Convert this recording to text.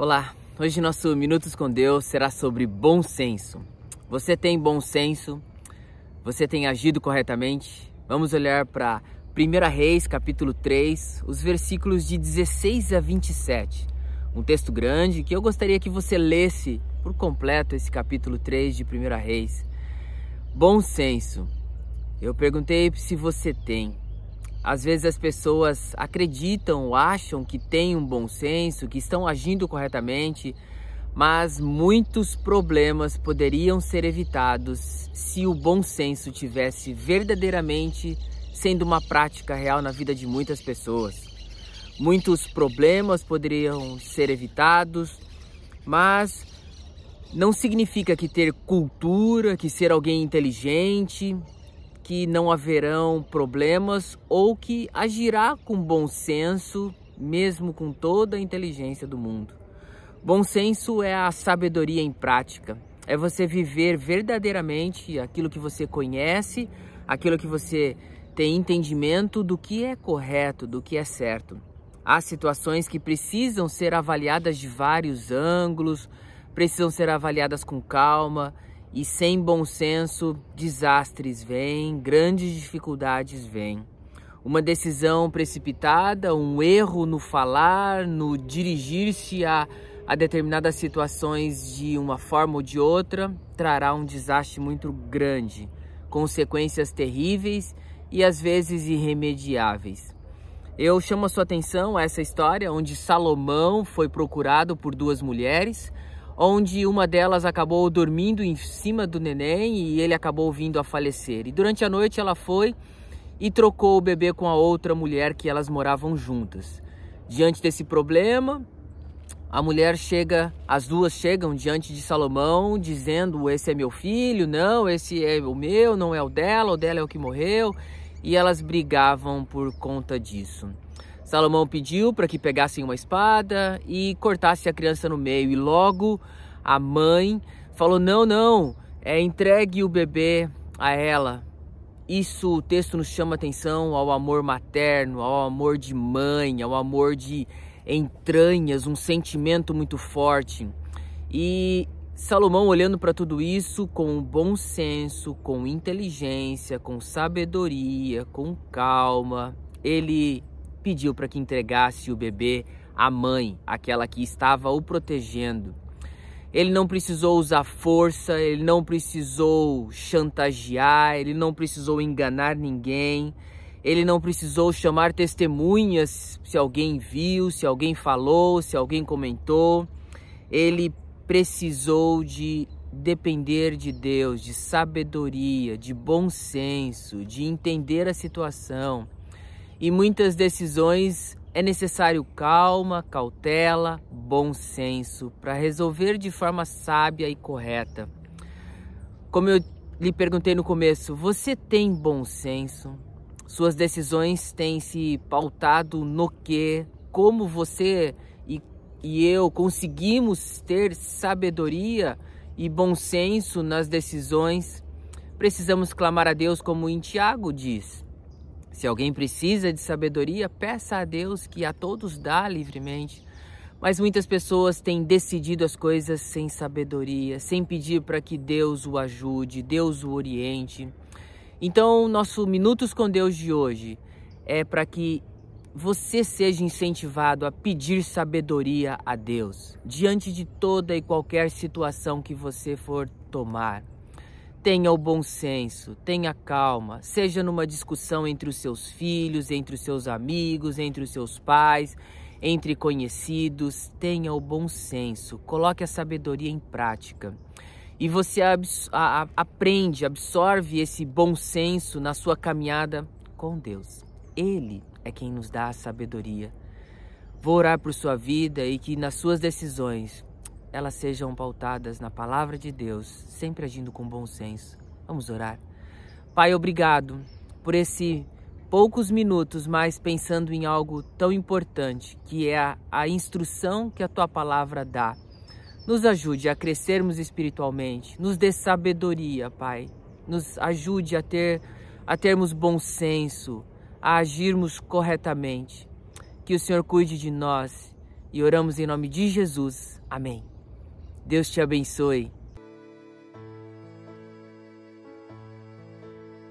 Olá, hoje nosso Minutos com Deus será sobre bom senso. Você tem bom senso? Você tem agido corretamente? Vamos olhar para 1 Reis, capítulo 3, os versículos de 16 a 27. Um texto grande que eu gostaria que você lesse por completo esse capítulo 3 de 1 Reis. Bom senso. Eu perguntei se você tem. Às vezes as pessoas acreditam acham que têm um bom senso, que estão agindo corretamente, mas muitos problemas poderiam ser evitados se o bom senso tivesse verdadeiramente sendo uma prática real na vida de muitas pessoas. Muitos problemas poderiam ser evitados, mas não significa que ter cultura, que ser alguém inteligente, que não haverão problemas ou que agirá com bom senso, mesmo com toda a inteligência do mundo. Bom senso é a sabedoria em prática, é você viver verdadeiramente aquilo que você conhece, aquilo que você tem entendimento do que é correto, do que é certo. Há situações que precisam ser avaliadas de vários ângulos, precisam ser avaliadas com calma e sem bom senso, desastres vêm, grandes dificuldades vêm. Uma decisão precipitada, um erro no falar, no dirigir-se a, a determinadas situações de uma forma ou de outra, trará um desastre muito grande, consequências terríveis e às vezes irremediáveis. Eu chamo a sua atenção a essa história onde Salomão foi procurado por duas mulheres onde uma delas acabou dormindo em cima do neném e ele acabou vindo a falecer. E durante a noite ela foi e trocou o bebê com a outra mulher que elas moravam juntas. Diante desse problema, a mulher chega, as duas chegam diante de Salomão dizendo: Esse é meu filho, não, esse é o meu, não é o dela, o dela é o que morreu. E elas brigavam por conta disso. Salomão pediu para que pegassem uma espada e cortasse a criança no meio. E logo a mãe falou: Não, não, é entregue o bebê a ela. Isso o texto nos chama atenção ao amor materno, ao amor de mãe, ao amor de entranhas, um sentimento muito forte. E Salomão, olhando para tudo isso com bom senso, com inteligência, com sabedoria, com calma, ele pediu para que entregasse o bebê à mãe, aquela que estava o protegendo. Ele não precisou usar força, ele não precisou chantagear, ele não precisou enganar ninguém, ele não precisou chamar testemunhas se alguém viu, se alguém falou, se alguém comentou. Ele precisou de depender de Deus, de sabedoria, de bom senso, de entender a situação e muitas decisões é necessário calma, cautela, bom senso para resolver de forma sábia e correta. Como eu lhe perguntei no começo, você tem bom senso? Suas decisões têm se pautado no que? Como você e, e eu conseguimos ter sabedoria e bom senso nas decisões? Precisamos clamar a Deus, como em Tiago diz. Se alguém precisa de sabedoria, peça a Deus que a todos dá livremente. Mas muitas pessoas têm decidido as coisas sem sabedoria, sem pedir para que Deus o ajude, Deus o oriente. Então, nosso Minutos com Deus de hoje é para que você seja incentivado a pedir sabedoria a Deus diante de toda e qualquer situação que você for tomar. Tenha o bom senso, tenha calma, seja numa discussão entre os seus filhos, entre os seus amigos, entre os seus pais, entre conhecidos, tenha o bom senso, coloque a sabedoria em prática. E você abs a, a, aprende, absorve esse bom senso na sua caminhada com Deus. Ele é quem nos dá a sabedoria. Vou orar por sua vida e que nas suas decisões elas sejam pautadas na palavra de Deus, sempre agindo com bom senso. Vamos orar. Pai, obrigado por esse poucos minutos, mas pensando em algo tão importante, que é a, a instrução que a tua palavra dá. Nos ajude a crescermos espiritualmente, nos dê sabedoria, Pai. Nos ajude a ter a termos bom senso, a agirmos corretamente. Que o Senhor cuide de nós e oramos em nome de Jesus. Amém. Deus te abençoe.